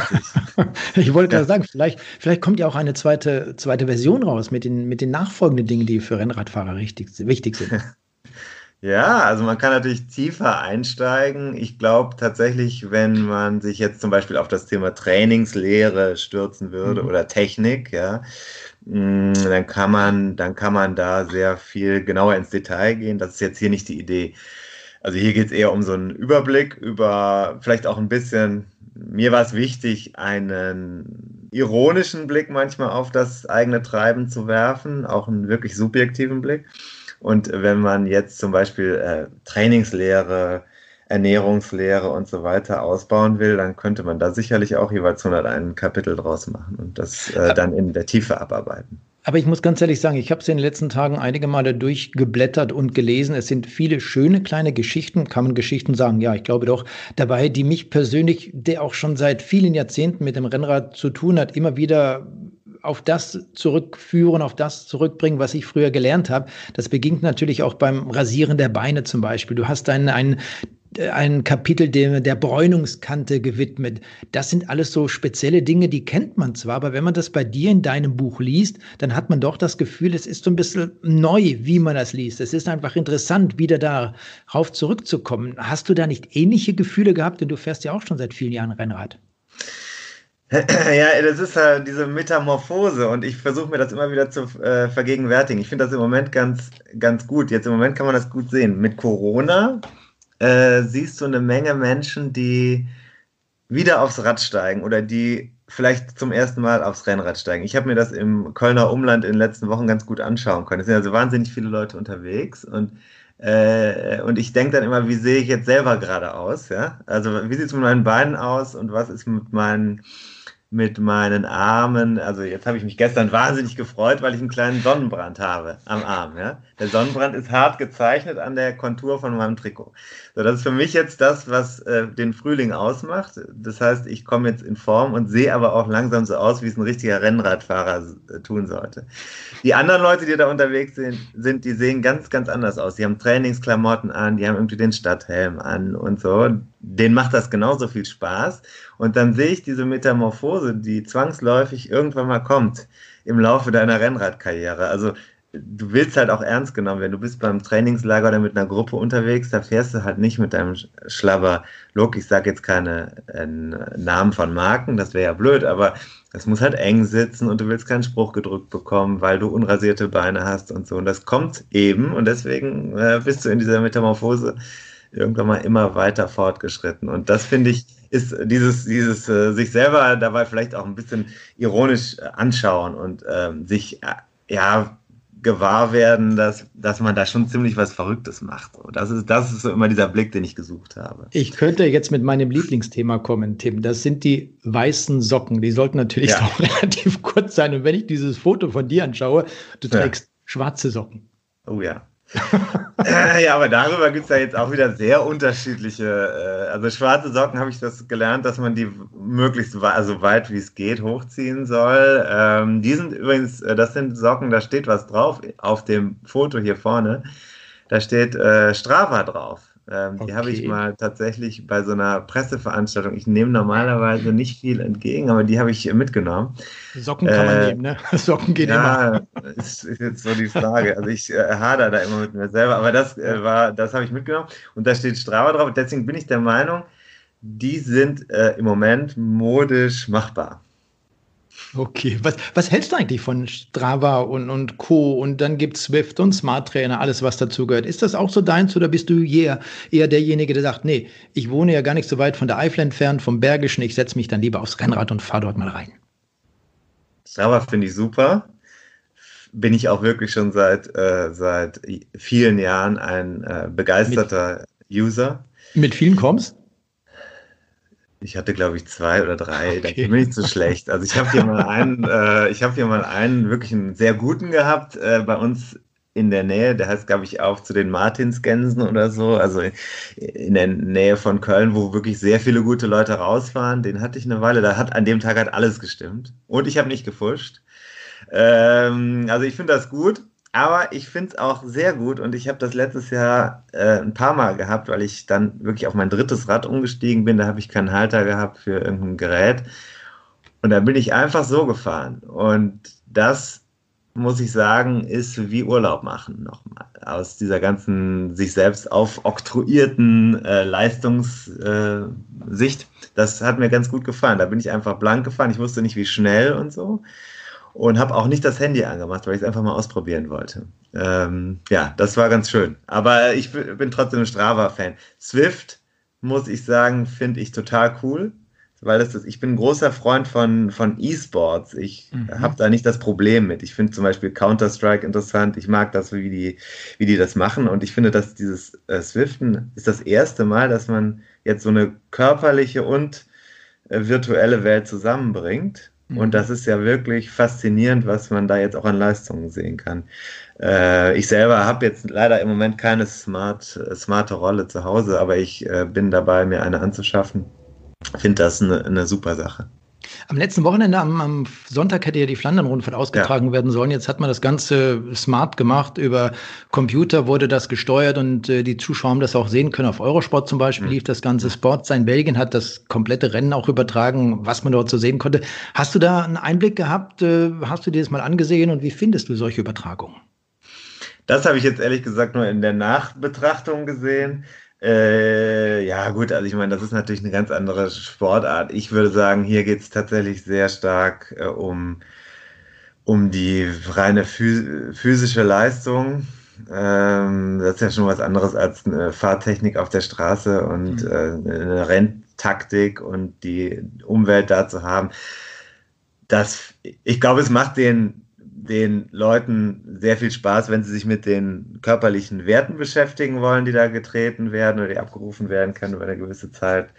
ich wollte gerade sagen, vielleicht, vielleicht kommt ja auch eine zweite, zweite Version raus mit den, mit den nachfolgenden Dingen, die für Rennradfahrer richtig, wichtig sind. Ja, also man kann natürlich tiefer einsteigen. Ich glaube tatsächlich, wenn man sich jetzt zum Beispiel auf das Thema Trainingslehre stürzen würde mhm. oder Technik, ja, dann kann man, dann kann man da sehr viel genauer ins Detail gehen. Das ist jetzt hier nicht die Idee. Also hier geht es eher um so einen Überblick über vielleicht auch ein bisschen, mir war es wichtig, einen ironischen Blick manchmal auf das eigene Treiben zu werfen, auch einen wirklich subjektiven Blick. Und wenn man jetzt zum Beispiel äh, Trainingslehre, Ernährungslehre und so weiter ausbauen will, dann könnte man da sicherlich auch jeweils 101 Kapitel draus machen und das äh, dann in der Tiefe abarbeiten. Aber ich muss ganz ehrlich sagen, ich habe es in den letzten Tagen einige Male durchgeblättert und gelesen. Es sind viele schöne kleine Geschichten, kann man Geschichten sagen, ja, ich glaube doch, dabei, die mich persönlich, der auch schon seit vielen Jahrzehnten mit dem Rennrad zu tun hat, immer wieder auf das zurückführen, auf das zurückbringen, was ich früher gelernt habe. Das beginnt natürlich auch beim Rasieren der Beine zum Beispiel. Du hast ein, ein, ein Kapitel der, der Bräunungskante gewidmet. Das sind alles so spezielle Dinge, die kennt man zwar, aber wenn man das bei dir in deinem Buch liest, dann hat man doch das Gefühl, es ist so ein bisschen neu, wie man das liest. Es ist einfach interessant, wieder darauf zurückzukommen. Hast du da nicht ähnliche Gefühle gehabt? Denn du fährst ja auch schon seit vielen Jahren Rennrad. Ja, das ist halt diese Metamorphose und ich versuche mir das immer wieder zu äh, vergegenwärtigen. Ich finde das im Moment ganz, ganz gut. Jetzt im Moment kann man das gut sehen. Mit Corona äh, siehst du eine Menge Menschen, die wieder aufs Rad steigen oder die vielleicht zum ersten Mal aufs Rennrad steigen. Ich habe mir das im Kölner Umland in den letzten Wochen ganz gut anschauen können. Es sind also wahnsinnig viele Leute unterwegs und äh, und ich denke dann immer, wie sehe ich jetzt selber gerade aus? Ja? Also wie sieht es mit meinen Beinen aus und was ist mit meinen mit meinen Armen. Also jetzt habe ich mich gestern wahnsinnig gefreut, weil ich einen kleinen Sonnenbrand habe am Arm. Ja? Der Sonnenbrand ist hart gezeichnet an der Kontur von meinem Trikot. So, das ist für mich jetzt das, was äh, den Frühling ausmacht. Das heißt, ich komme jetzt in Form und sehe aber auch langsam so aus, wie es ein richtiger Rennradfahrer äh, tun sollte. Die anderen Leute, die da unterwegs sind, sind, die sehen ganz, ganz anders aus. Die haben Trainingsklamotten an, die haben irgendwie den Stadthelm an und so. Denen macht das genauso viel Spaß. Und dann sehe ich diese Metamorphose, die zwangsläufig irgendwann mal kommt im Laufe deiner Rennradkarriere. Also du willst halt auch ernst genommen werden. Du bist beim Trainingslager oder mit einer Gruppe unterwegs, da fährst du halt nicht mit deinem schlabber Look. Ich sage jetzt keine äh, Namen von Marken, das wäre ja blöd, aber es muss halt eng sitzen und du willst keinen Spruch gedrückt bekommen, weil du unrasierte Beine hast und so. Und das kommt eben und deswegen äh, bist du in dieser Metamorphose irgendwann mal immer weiter fortgeschritten. Und das finde ich, ist dieses, dieses äh, sich selber dabei vielleicht auch ein bisschen ironisch äh, anschauen und ähm, sich äh, ja gewahr werden, dass, dass man da schon ziemlich was Verrücktes macht. Und das ist, das ist so immer dieser Blick, den ich gesucht habe. Ich könnte jetzt mit meinem Lieblingsthema kommen, Tim. Das sind die weißen Socken. Die sollten natürlich ja. auch relativ kurz sein. Und wenn ich dieses Foto von dir anschaue, du trägst ja. schwarze Socken. Oh ja. Ja, aber darüber gibt es ja jetzt auch wieder sehr unterschiedliche. Äh, also schwarze Socken habe ich das gelernt, dass man die möglichst we also weit wie es geht hochziehen soll. Ähm, die sind übrigens, äh, das sind Socken, da steht was drauf auf dem Foto hier vorne. Da steht äh, Strava drauf. Ähm, okay. Die habe ich mal tatsächlich bei so einer Presseveranstaltung. Ich nehme normalerweise nicht viel entgegen, aber die habe ich mitgenommen. Socken kann man äh, nehmen, ne? Socken gehen ja, immer. Ja, ist, ist jetzt so die Frage. Also ich äh, hader da immer mit mir selber, aber das äh, war, das habe ich mitgenommen und da steht Strava drauf. Deswegen bin ich der Meinung, die sind äh, im Moment modisch machbar. Okay, was, was hältst du eigentlich von Strava und, und Co. und dann gibt es Swift und Smart Trainer, alles was dazugehört. Ist das auch so deins oder bist du eher, eher derjenige, der sagt, nee, ich wohne ja gar nicht so weit von der Eifel entfernt, vom Bergischen, ich setze mich dann lieber aufs Rennrad und fahre dort mal rein? Strava finde ich super. Bin ich auch wirklich schon seit, äh, seit vielen Jahren ein äh, begeisterter mit, User. Mit vielen kommst? Ich hatte, glaube ich, zwei oder drei. Okay. Da bin ich zu schlecht. Also ich habe hier mal einen, äh, ich habe hier mal einen wirklich einen sehr guten gehabt äh, bei uns in der Nähe. Der heißt, glaube ich, auch zu den Martinsgänsen oder so. Also in der Nähe von Köln, wo wirklich sehr viele gute Leute rausfahren. Den hatte ich eine Weile. Da hat an dem Tag halt alles gestimmt. Und ich habe nicht gefuscht. Ähm, also ich finde das gut. Aber ich finde es auch sehr gut und ich habe das letztes Jahr äh, ein paar Mal gehabt, weil ich dann wirklich auf mein drittes Rad umgestiegen bin. Da habe ich keinen Halter gehabt für irgendein Gerät. Und da bin ich einfach so gefahren. Und das, muss ich sagen, ist wie Urlaub machen nochmal. Aus dieser ganzen sich selbst aufoktroyierten äh, Leistungssicht. Äh, das hat mir ganz gut gefallen. Da bin ich einfach blank gefahren. Ich wusste nicht, wie schnell und so und habe auch nicht das Handy angemacht, weil ich es einfach mal ausprobieren wollte. Ähm, ja, das war ganz schön. Aber ich bin trotzdem ein Strava-Fan. Swift, muss ich sagen, finde ich total cool, weil das ist, ich bin ein großer Freund von, von E-Sports. Ich mhm. habe da nicht das Problem mit. Ich finde zum Beispiel Counter-Strike interessant. Ich mag das, wie die, wie die das machen. Und ich finde, dass dieses äh, Swiften ist das erste Mal, dass man jetzt so eine körperliche und äh, virtuelle Welt zusammenbringt und das ist ja wirklich faszinierend, was man da jetzt auch an Leistungen sehen kann. Äh, ich selber habe jetzt leider im Moment keine smart, smarte Rolle zu Hause, aber ich äh, bin dabei, mir eine anzuschaffen. Finde das eine, eine super Sache. Am letzten Wochenende, am, am Sonntag hätte ja die Flandern-Rundfahrt ausgetragen ja. werden sollen. Jetzt hat man das Ganze smart gemacht. Über Computer wurde das gesteuert und äh, die Zuschauer haben das auch sehen können. Auf Eurosport zum Beispiel mhm. lief das ganze Sport. Sein Belgien hat das komplette Rennen auch übertragen, was man dort so sehen konnte. Hast du da einen Einblick gehabt? Äh, hast du dir das mal angesehen und wie findest du solche Übertragungen? Das habe ich jetzt ehrlich gesagt nur in der Nachbetrachtung gesehen. Äh, ja, gut, also ich meine, das ist natürlich eine ganz andere Sportart. Ich würde sagen, hier geht es tatsächlich sehr stark äh, um, um die reine physische Leistung. Ähm, das ist ja schon was anderes als eine Fahrtechnik auf der Straße und mhm. äh, eine Renntaktik und die Umwelt da zu haben. Das, ich glaube, es macht den den Leuten sehr viel Spaß, wenn sie sich mit den körperlichen Werten beschäftigen wollen, die da getreten werden oder die abgerufen werden können über eine gewisse Zeit.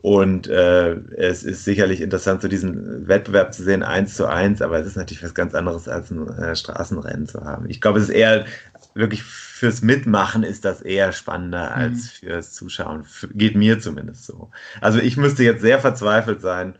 Und äh, es ist sicherlich interessant, so diesen Wettbewerb zu sehen, eins zu eins, aber es ist natürlich was ganz anderes als ein äh, Straßenrennen zu haben. Ich glaube, es ist eher wirklich fürs Mitmachen ist das eher spannender mhm. als fürs Zuschauen. Geht mir zumindest so. Also ich müsste jetzt sehr verzweifelt sein,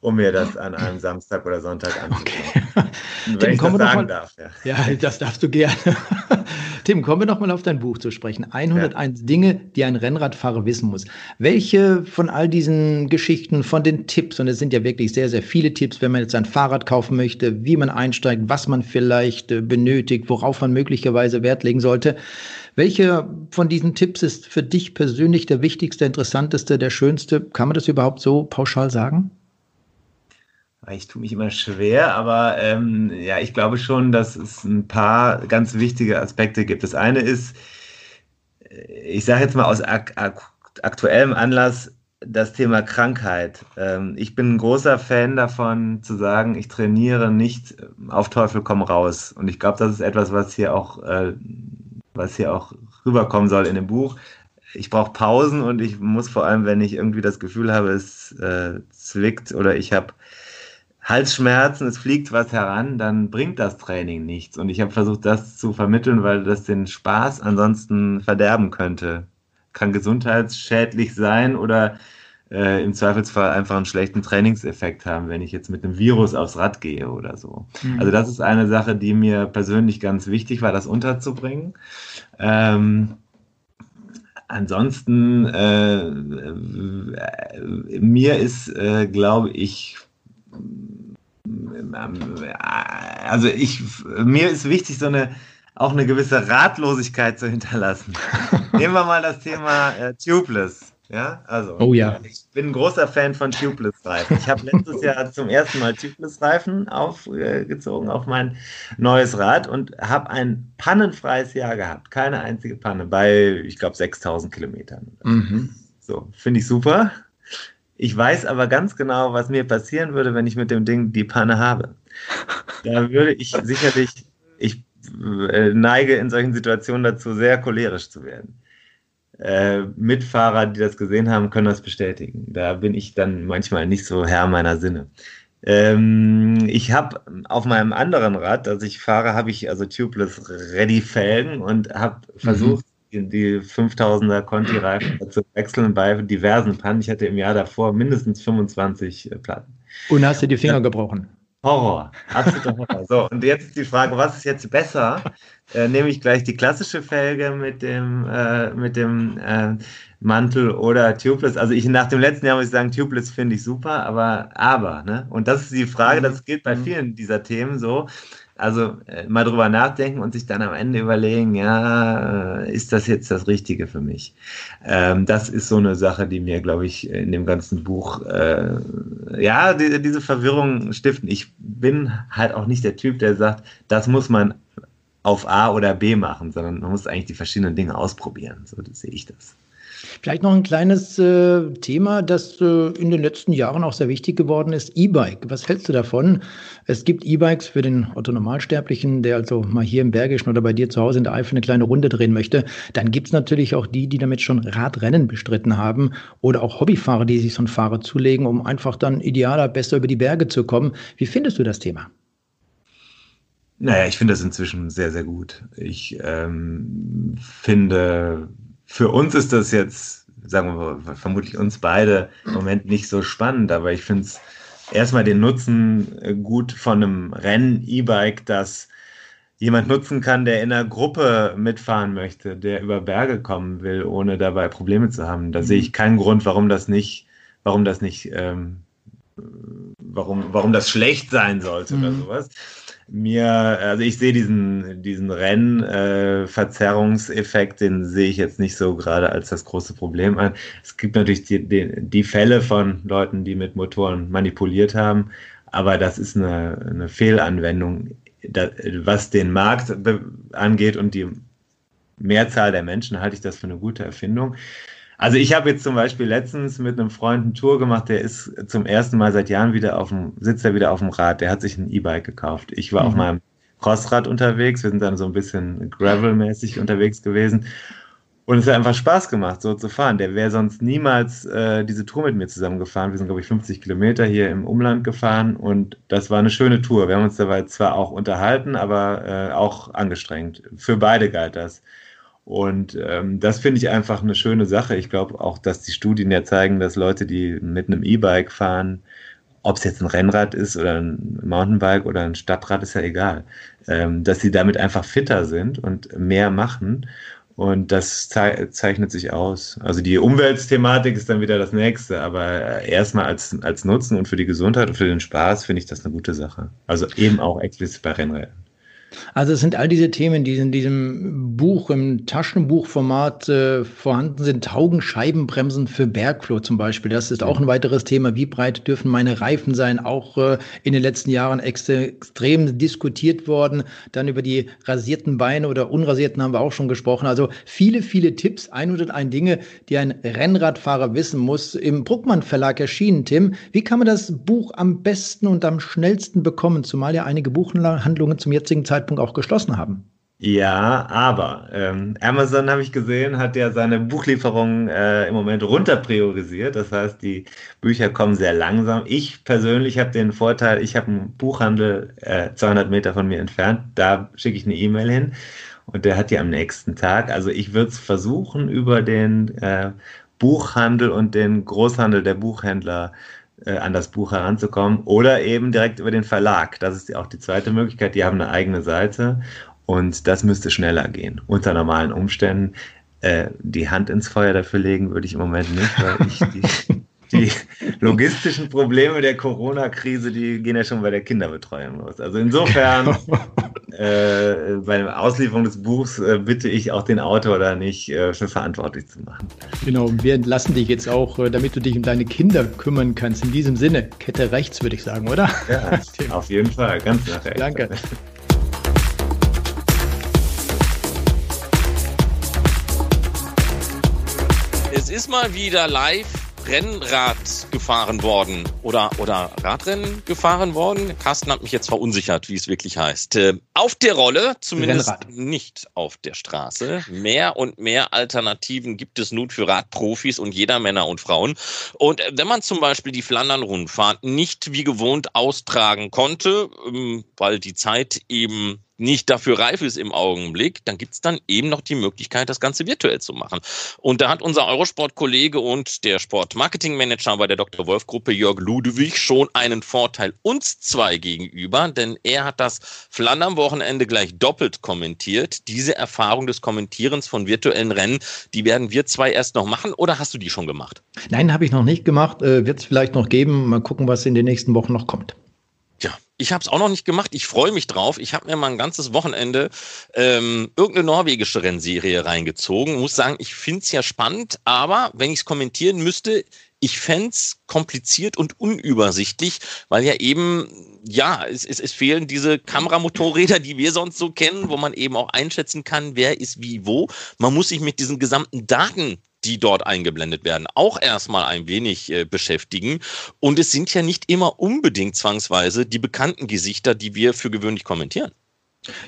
um mir das an einem Samstag oder Sonntag anzuschauen. Okay. Wenn Tim, ich das sagen mal, darf. Ja. ja. das darfst du gerne. Tim, kommen wir noch mal auf dein Buch zu sprechen. 101 ja. Dinge, die ein Rennradfahrer wissen muss. Welche von all diesen Geschichten, von den Tipps, und es sind ja wirklich sehr, sehr viele Tipps, wenn man jetzt ein Fahrrad kaufen möchte, wie man einsteigt, was man vielleicht äh, benötigt, worauf man möglicherweise Wert legen sollte. Welche von diesen Tipps ist für dich persönlich der wichtigste, interessanteste, der schönste? Kann man das überhaupt so pauschal sagen? Ich tue mich immer schwer, aber ähm, ja, ich glaube schon, dass es ein paar ganz wichtige Aspekte gibt. Das eine ist, äh, ich sage jetzt mal aus ak ak aktuellem Anlass, das Thema Krankheit. Ähm, ich bin ein großer Fan davon zu sagen, ich trainiere nicht auf Teufel komm raus. Und ich glaube, das ist etwas, was hier auch, äh, was hier auch rüberkommen soll in dem Buch. Ich brauche Pausen und ich muss vor allem, wenn ich irgendwie das Gefühl habe, es äh, zwickt oder ich habe Halsschmerzen, es fliegt was heran, dann bringt das Training nichts. Und ich habe versucht, das zu vermitteln, weil das den Spaß ansonsten verderben könnte. Kann gesundheitsschädlich sein oder äh, im Zweifelsfall einfach einen schlechten Trainingseffekt haben, wenn ich jetzt mit einem Virus aufs Rad gehe oder so. Mhm. Also das ist eine Sache, die mir persönlich ganz wichtig war, das unterzubringen. Ähm, ansonsten, äh, mir ist, äh, glaube ich, also ich, mir ist wichtig, so eine auch eine gewisse Ratlosigkeit zu hinterlassen. Nehmen wir mal das Thema äh, Tubeless. Ja, also. Oh ja. Ich bin ein großer Fan von Tubeless-Reifen. Ich habe letztes Jahr zum ersten Mal Tubeless-Reifen aufgezogen auf mein neues Rad und habe ein pannenfreies Jahr gehabt. Keine einzige Panne bei, ich glaube, 6000 Kilometern. Mhm. So, finde ich super. Ich weiß aber ganz genau, was mir passieren würde, wenn ich mit dem Ding die Panne habe. Da würde ich sicherlich, ich äh, neige in solchen Situationen dazu, sehr cholerisch zu werden. Äh, Mitfahrer, die das gesehen haben, können das bestätigen. Da bin ich dann manchmal nicht so Herr meiner Sinne. Ähm, ich habe auf meinem anderen Rad, das ich fahre, habe ich also tubeless Ready Felgen und habe mhm. versucht, die, die 5000er Conti-Reifen zu wechseln bei diversen Pannen. Ich hatte im Jahr davor mindestens 25 äh, Platten. Und hast du die Finger gebrochen? Horror, absoluter Horror. So, und jetzt ist die Frage, was ist jetzt besser? Äh, nehme ich gleich die klassische Felge mit dem, äh, mit dem äh, Mantel oder Tubeless? Also ich nach dem letzten Jahr muss ich sagen, Tubeless finde ich super, aber aber, ne? Und das ist die Frage, das gilt bei mhm. vielen dieser Themen so. Also äh, mal drüber nachdenken und sich dann am Ende überlegen, ja, äh, ist das jetzt das Richtige für mich? Ähm, das ist so eine Sache, die mir, glaube ich, in dem ganzen Buch, äh, ja, die, diese Verwirrung stiften. Ich bin halt auch nicht der Typ, der sagt, das muss man auf A oder B machen, sondern man muss eigentlich die verschiedenen Dinge ausprobieren. So sehe ich das. Vielleicht noch ein kleines äh, Thema, das äh, in den letzten Jahren auch sehr wichtig geworden ist, E-Bike. Was hältst du davon? Es gibt E-Bikes für den Otto-Normalsterblichen, der also mal hier im Bergischen oder bei dir zu Hause in der Eifel eine kleine Runde drehen möchte. Dann gibt es natürlich auch die, die damit schon Radrennen bestritten haben oder auch Hobbyfahrer, die sich so ein Fahrrad zulegen, um einfach dann idealer, besser über die Berge zu kommen. Wie findest du das Thema? Naja, ich finde das inzwischen sehr, sehr gut. Ich ähm, finde, für uns ist das jetzt, sagen wir vermutlich uns beide im Moment nicht so spannend, aber ich finde es erstmal den Nutzen äh, gut von einem Rennen-E-Bike, das jemand nutzen kann, der in einer Gruppe mitfahren möchte, der über Berge kommen will, ohne dabei Probleme zu haben. Da mhm. sehe ich keinen Grund, warum das nicht, warum das nicht, ähm, warum, warum das schlecht sein sollte mhm. oder sowas mir, also ich sehe diesen, diesen Rennverzerrungseffekt, äh, den sehe ich jetzt nicht so gerade als das große Problem an. Es gibt natürlich die, die, die Fälle von Leuten, die mit Motoren manipuliert haben, aber das ist eine, eine Fehlanwendung, da, was den Markt angeht und die Mehrzahl der Menschen halte ich das für eine gute Erfindung. Also ich habe jetzt zum Beispiel letztens mit einem Freund eine Tour gemacht, der ist zum ersten Mal seit Jahren wieder auf dem, sitzt er wieder auf dem Rad, der hat sich ein E-Bike gekauft. Ich war mhm. auf meinem Crossrad unterwegs, wir sind dann so ein bisschen Gravel-mäßig unterwegs gewesen. Und es hat einfach Spaß gemacht, so zu fahren. Der wäre sonst niemals äh, diese Tour mit mir zusammengefahren. Wir sind, glaube ich, 50 Kilometer hier im Umland gefahren und das war eine schöne Tour. Wir haben uns dabei zwar auch unterhalten, aber äh, auch angestrengt. Für beide galt das. Und ähm, das finde ich einfach eine schöne Sache. Ich glaube auch, dass die Studien ja zeigen, dass Leute, die mit einem E-Bike fahren, ob es jetzt ein Rennrad ist oder ein Mountainbike oder ein Stadtrad, ist ja egal, ähm, dass sie damit einfach fitter sind und mehr machen. Und das ze zeichnet sich aus. Also die Umweltthematik ist dann wieder das nächste, aber erstmal als, als Nutzen und für die Gesundheit und für den Spaß finde ich das eine gute Sache. Also eben auch explizit bei Rennrädern. Also es sind all diese Themen, die in diesem Buch, im Taschenbuchformat äh, vorhanden sind. Taugenscheibenbremsen für Bergfloh zum Beispiel. Das ist auch ein weiteres Thema. Wie breit dürfen meine Reifen sein? Auch äh, in den letzten Jahren ex extrem diskutiert worden. Dann über die rasierten Beine oder unrasierten haben wir auch schon gesprochen. Also viele, viele Tipps, 101 Dinge, die ein Rennradfahrer wissen muss. Im Bruckmann Verlag erschienen, Tim. Wie kann man das Buch am besten und am schnellsten bekommen? Zumal ja einige Buchhandlungen zum jetzigen Zeitpunkt Zeitpunkt auch geschlossen haben. Ja, aber ähm, Amazon, habe ich gesehen, hat ja seine Buchlieferungen äh, im Moment runter priorisiert. Das heißt, die Bücher kommen sehr langsam. Ich persönlich habe den Vorteil, ich habe einen Buchhandel äh, 200 Meter von mir entfernt. Da schicke ich eine E-Mail hin und der hat die am nächsten Tag. Also ich würde es versuchen, über den äh, Buchhandel und den Großhandel der Buchhändler an das Buch heranzukommen oder eben direkt über den Verlag. Das ist auch die zweite Möglichkeit. Die haben eine eigene Seite und das müsste schneller gehen unter normalen Umständen. Äh, die Hand ins Feuer dafür legen würde ich im Moment nicht, weil ich die, die logistischen Probleme der Corona-Krise, die gehen ja schon bei der Kinderbetreuung los. Also insofern, äh, bei der Auslieferung des Buchs äh, bitte ich auch den Autor da nicht äh, für verantwortlich zu machen. Genau, und wir entlassen dich jetzt auch, äh, damit du dich um deine Kinder kümmern kannst. In diesem Sinne, Kette rechts, würde ich sagen, oder? Ja, auf jeden Fall, ganz nach rechts. Danke. Es ist mal wieder live Rennrad gefahren worden oder, oder Radrennen gefahren worden. Carsten hat mich jetzt verunsichert, wie es wirklich heißt. Äh, auf der Rolle, zumindest Rennrad. nicht auf der Straße. Mehr und mehr Alternativen gibt es nun für Radprofis und jeder Männer und Frauen. Und äh, wenn man zum Beispiel die Flandern-Rundfahrt nicht wie gewohnt austragen konnte, ähm, weil die Zeit eben nicht dafür reif ist im Augenblick, dann gibt's dann eben noch die Möglichkeit, das Ganze virtuell zu machen. Und da hat unser Eurosport-Kollege und der Sport-Marketing-Manager bei der Dr. Wolf-Gruppe Jörg Ludewig schon einen Vorteil uns zwei gegenüber, denn er hat das Flandern-Wochenende gleich doppelt kommentiert. Diese Erfahrung des Kommentierens von virtuellen Rennen, die werden wir zwei erst noch machen oder hast du die schon gemacht? Nein, habe ich noch nicht gemacht. Äh, Wird es vielleicht noch geben. Mal gucken, was in den nächsten Wochen noch kommt. Ich habe es auch noch nicht gemacht. Ich freue mich drauf. Ich habe mir mal ein ganzes Wochenende ähm, irgendeine norwegische Rennserie reingezogen. Muss sagen, ich finde es ja spannend, aber wenn ich es kommentieren müsste, ich fände kompliziert und unübersichtlich, weil ja eben, ja, es, es, es fehlen diese Kameramotorräder, die wir sonst so kennen, wo man eben auch einschätzen kann, wer ist wie wo. Man muss sich mit diesen gesamten Daten die dort eingeblendet werden, auch erstmal ein wenig äh, beschäftigen. Und es sind ja nicht immer unbedingt zwangsweise die bekannten Gesichter, die wir für gewöhnlich kommentieren.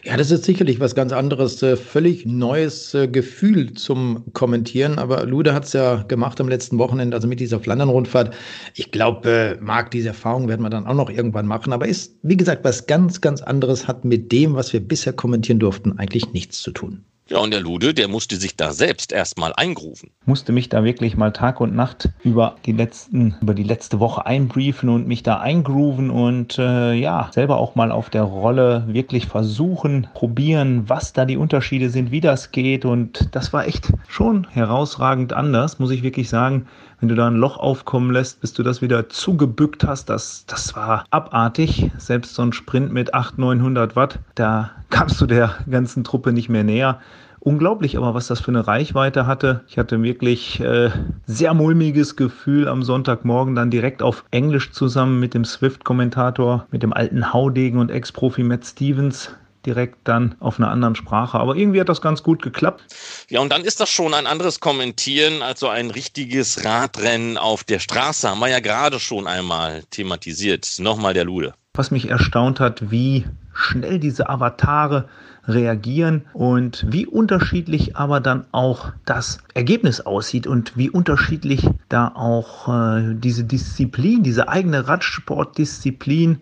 Ja, das ist sicherlich was ganz anderes, äh, völlig neues äh, Gefühl zum Kommentieren. Aber Lude hat es ja gemacht am letzten Wochenende, also mit dieser Flandern-Rundfahrt. Ich glaube, äh, Marc, diese Erfahrung werden wir dann auch noch irgendwann machen. Aber ist, wie gesagt, was ganz, ganz anderes, hat mit dem, was wir bisher kommentieren durften, eigentlich nichts zu tun. Ja, und der Lude, der musste sich da selbst erstmal eingrooven. musste mich da wirklich mal Tag und Nacht über die letzten, über die letzte Woche einbriefen und mich da eingrooven und äh, ja, selber auch mal auf der Rolle wirklich versuchen, probieren, was da die Unterschiede sind, wie das geht. Und das war echt schon herausragend anders, muss ich wirklich sagen. Wenn du da ein Loch aufkommen lässt, bis du das wieder zugebückt hast, das, das war abartig. Selbst so ein Sprint mit 800, 900 Watt, da kamst du der ganzen Truppe nicht mehr näher. Unglaublich aber, was das für eine Reichweite hatte. Ich hatte wirklich äh, sehr mulmiges Gefühl am Sonntagmorgen dann direkt auf Englisch zusammen mit dem Swift-Kommentator, mit dem alten Haudegen und Ex-Profi Matt Stevens direkt dann auf einer anderen Sprache. Aber irgendwie hat das ganz gut geklappt. Ja, und dann ist das schon ein anderes Kommentieren als so ein richtiges Radrennen auf der Straße. Haben wir ja gerade schon einmal thematisiert. Nochmal der Lude. Was mich erstaunt hat, wie schnell diese Avatare reagieren und wie unterschiedlich aber dann auch das Ergebnis aussieht und wie unterschiedlich da auch äh, diese Disziplin, diese eigene Radsportdisziplin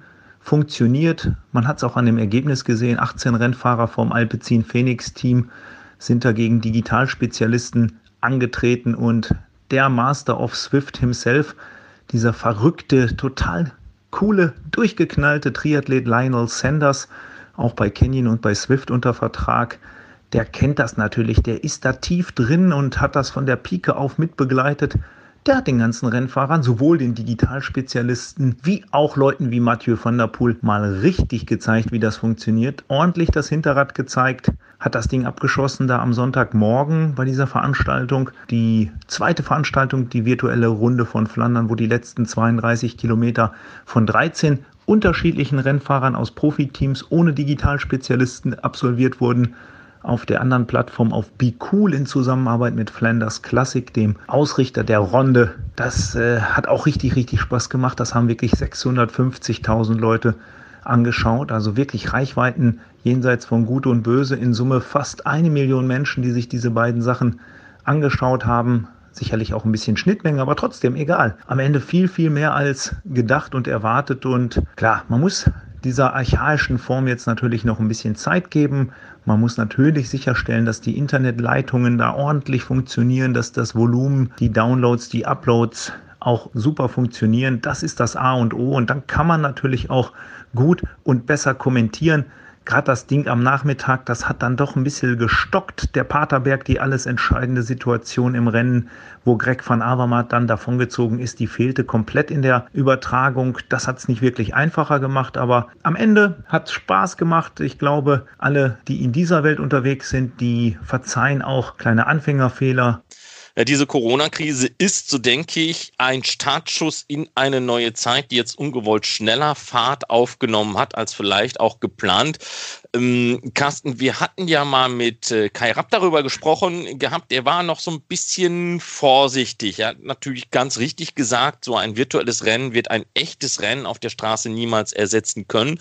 funktioniert. Man hat es auch an dem Ergebnis gesehen. 18 Rennfahrer vom Alpecin Phoenix Team sind dagegen Digitalspezialisten angetreten und der Master of Swift himself, dieser verrückte, total coole, durchgeknallte Triathlet Lionel Sanders, auch bei Canyon und bei Swift unter Vertrag, der kennt das natürlich, der ist da tief drin und hat das von der Pike auf mitbegleitet. Der hat den ganzen Rennfahrern, sowohl den Digitalspezialisten wie auch Leuten wie Mathieu van der Poel, mal richtig gezeigt, wie das funktioniert. Ordentlich das Hinterrad gezeigt, hat das Ding abgeschossen da am Sonntagmorgen bei dieser Veranstaltung. Die zweite Veranstaltung, die virtuelle Runde von Flandern, wo die letzten 32 Kilometer von 13 unterschiedlichen Rennfahrern aus Profiteams ohne Digitalspezialisten absolviert wurden auf der anderen Plattform auf Be Cool in Zusammenarbeit mit Flanders Classic, dem Ausrichter der Ronde. Das äh, hat auch richtig, richtig Spaß gemacht. Das haben wirklich 650.000 Leute angeschaut. Also wirklich Reichweiten jenseits von Gut und Böse. In Summe fast eine Million Menschen, die sich diese beiden Sachen angeschaut haben. Sicherlich auch ein bisschen Schnittmenge, aber trotzdem egal. Am Ende viel, viel mehr als gedacht und erwartet. Und klar, man muss dieser archaischen Form jetzt natürlich noch ein bisschen Zeit geben. Man muss natürlich sicherstellen, dass die Internetleitungen da ordentlich funktionieren, dass das Volumen, die Downloads, die Uploads auch super funktionieren. Das ist das A und O. Und dann kann man natürlich auch gut und besser kommentieren. Gerade das Ding am Nachmittag, das hat dann doch ein bisschen gestockt. Der Paterberg, die alles entscheidende Situation im Rennen, wo Greg van Avermaet dann davongezogen ist, die fehlte komplett in der Übertragung. Das hat es nicht wirklich einfacher gemacht, aber am Ende hat Spaß gemacht. Ich glaube, alle, die in dieser Welt unterwegs sind, die verzeihen auch kleine Anfängerfehler. Diese Corona-Krise ist, so denke ich, ein Startschuss in eine neue Zeit, die jetzt ungewollt schneller Fahrt aufgenommen hat als vielleicht auch geplant. Ähm, Carsten, wir hatten ja mal mit äh, Kai Rapp darüber gesprochen gehabt. Er war noch so ein bisschen vorsichtig. Er hat natürlich ganz richtig gesagt, so ein virtuelles Rennen wird ein echtes Rennen auf der Straße niemals ersetzen können.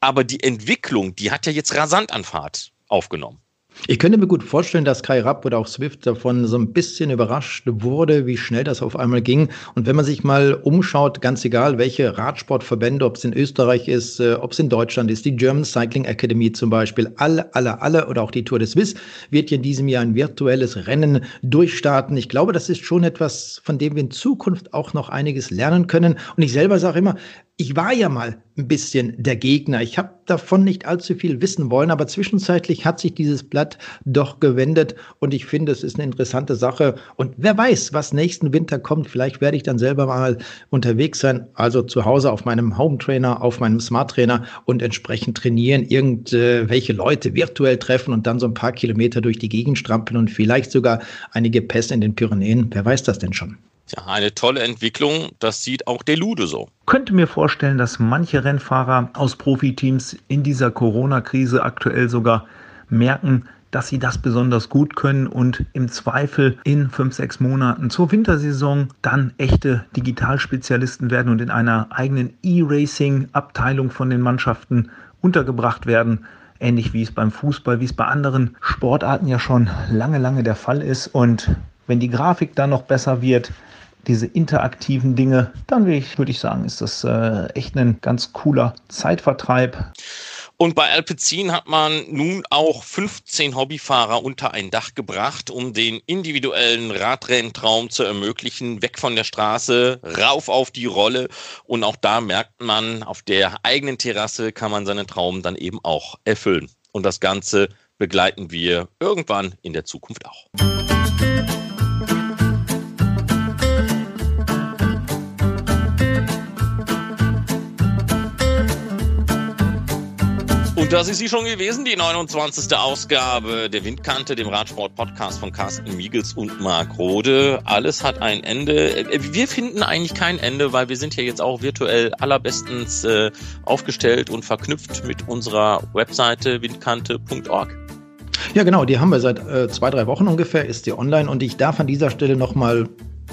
Aber die Entwicklung, die hat ja jetzt rasant an Fahrt aufgenommen. Ich könnte mir gut vorstellen, dass Kai Rapp oder auch Swift davon so ein bisschen überrascht wurde, wie schnell das auf einmal ging. Und wenn man sich mal umschaut, ganz egal, welche Radsportverbände, ob es in Österreich ist, äh, ob es in Deutschland ist, die German Cycling Academy zum Beispiel, alle, alle, alle oder auch die Tour de Suisse wird ja in diesem Jahr ein virtuelles Rennen durchstarten. Ich glaube, das ist schon etwas, von dem wir in Zukunft auch noch einiges lernen können. Und ich selber sage immer, ich war ja mal ein bisschen der Gegner. Ich habe davon nicht allzu viel wissen wollen, aber zwischenzeitlich hat sich dieses Blatt doch gewendet und ich finde, es ist eine interessante Sache. Und wer weiß, was nächsten Winter kommt. Vielleicht werde ich dann selber mal unterwegs sein, also zu Hause auf meinem Home Trainer, auf meinem Smart Trainer und entsprechend trainieren, irgendwelche Leute virtuell treffen und dann so ein paar Kilometer durch die Gegend strampeln und vielleicht sogar einige Pässe in den Pyrenäen. Wer weiß das denn schon? Ja, eine tolle Entwicklung. Das sieht auch der Lude so. Könnte mir vorstellen, dass manche Rennfahrer aus Profiteams in dieser Corona-Krise aktuell sogar merken, dass sie das besonders gut können und im Zweifel in fünf, sechs Monaten zur Wintersaison dann echte Digitalspezialisten werden und in einer eigenen E-Racing-Abteilung von den Mannschaften untergebracht werden. Ähnlich wie es beim Fußball, wie es bei anderen Sportarten ja schon lange, lange der Fall ist. Und wenn die Grafik dann noch besser wird, diese interaktiven Dinge, dann würde ich, würde ich sagen, ist das äh, echt ein ganz cooler Zeitvertreib. Und bei Alpecin hat man nun auch 15 Hobbyfahrer unter ein Dach gebracht, um den individuellen Radrenntraum zu ermöglichen. Weg von der Straße, rauf auf die Rolle. Und auch da merkt man, auf der eigenen Terrasse kann man seinen Traum dann eben auch erfüllen. Und das Ganze begleiten wir irgendwann in der Zukunft auch. Und das ist sie schon gewesen, die 29. Ausgabe der Windkante, dem Radsport-Podcast von Carsten Miegels und Marc Rode. Alles hat ein Ende. Wir finden eigentlich kein Ende, weil wir sind ja jetzt auch virtuell allerbestens äh, aufgestellt und verknüpft mit unserer Webseite windkante.org. Ja, genau, die haben wir seit äh, zwei, drei Wochen ungefähr, ist die online und ich darf an dieser Stelle nochmal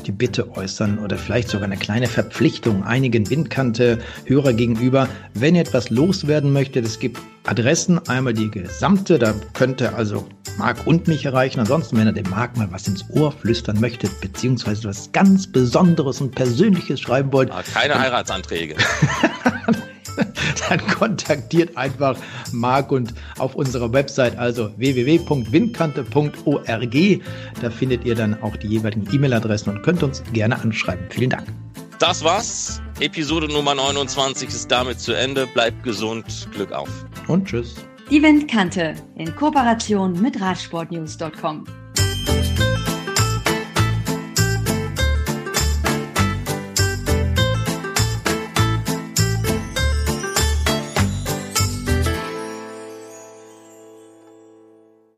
die Bitte äußern oder vielleicht sogar eine kleine Verpflichtung einigen Windkante-Hörer gegenüber. Wenn ihr etwas loswerden möchtet, es gibt Adressen, einmal die gesamte, da könnte also Marc und mich erreichen. Ansonsten, wenn ihr dem Marc mal was ins Ohr flüstern möchtet, beziehungsweise was ganz Besonderes und Persönliches schreiben wollt. Ah, keine Heiratsanträge. dann kontaktiert einfach Marc und auf unserer Website, also www.windkante.org. Da findet ihr dann auch die jeweiligen E-Mail-Adressen und könnt uns gerne anschreiben. Vielen Dank. Das war's. Episode Nummer 29 ist damit zu Ende. Bleibt gesund. Glück auf. Und tschüss. Die Windkante in Kooperation mit Radsportnews.com.